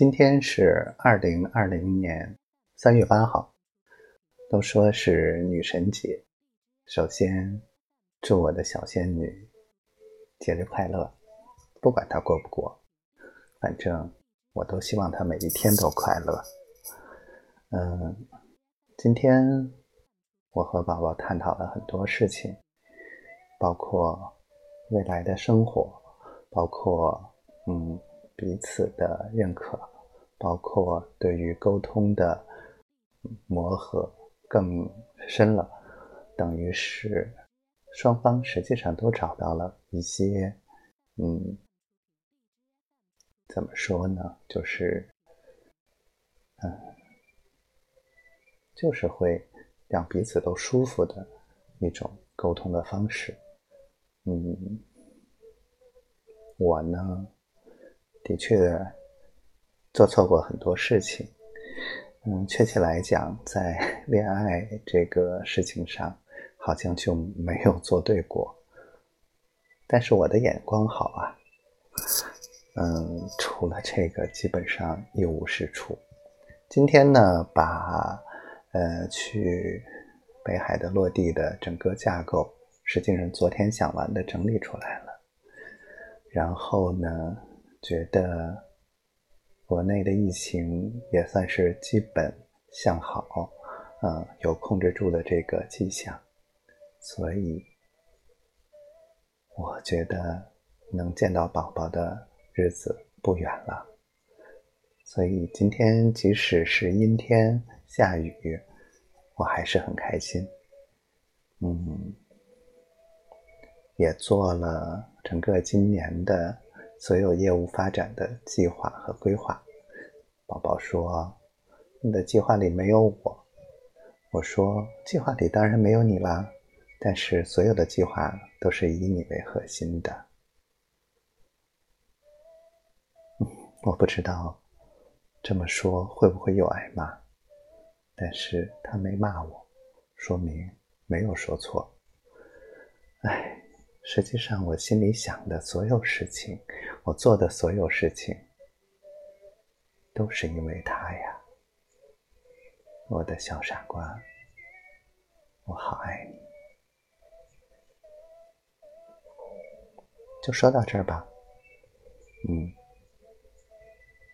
今天是二零二零年三月八号，都说是女神节。首先，祝我的小仙女节日快乐，不管她过不过，反正我都希望她每一天都快乐。嗯，今天我和宝宝探讨了很多事情，包括未来的生活，包括嗯。彼此的认可，包括对于沟通的磨合更深了，等于是双方实际上都找到了一些，嗯，怎么说呢？就是，嗯，就是会让彼此都舒服的一种沟通的方式。嗯，我呢？的确，做错过很多事情。嗯，确切来讲，在 恋爱这个事情上，好像就没有做对过。但是我的眼光好啊。嗯，除了这个，基本上一无是处。今天呢，把呃去北海的落地的整个架构，实际上昨天想完的整理出来了。然后呢？觉得国内的疫情也算是基本向好，嗯，有控制住的这个迹象，所以我觉得能见到宝宝的日子不远了。所以今天即使是阴天下雨，我还是很开心。嗯，也做了整个今年的。所有业务发展的计划和规划，宝宝说：“你的计划里没有我。”我说：“计划里当然没有你啦，但是所有的计划都是以你为核心的。”我不知道这么说会不会又挨骂，但是他没骂我，说明没有说错。哎。实际上，我心里想的所有事情，我做的所有事情，都是因为他呀，我的小傻瓜，我好爱你。就说到这儿吧，嗯。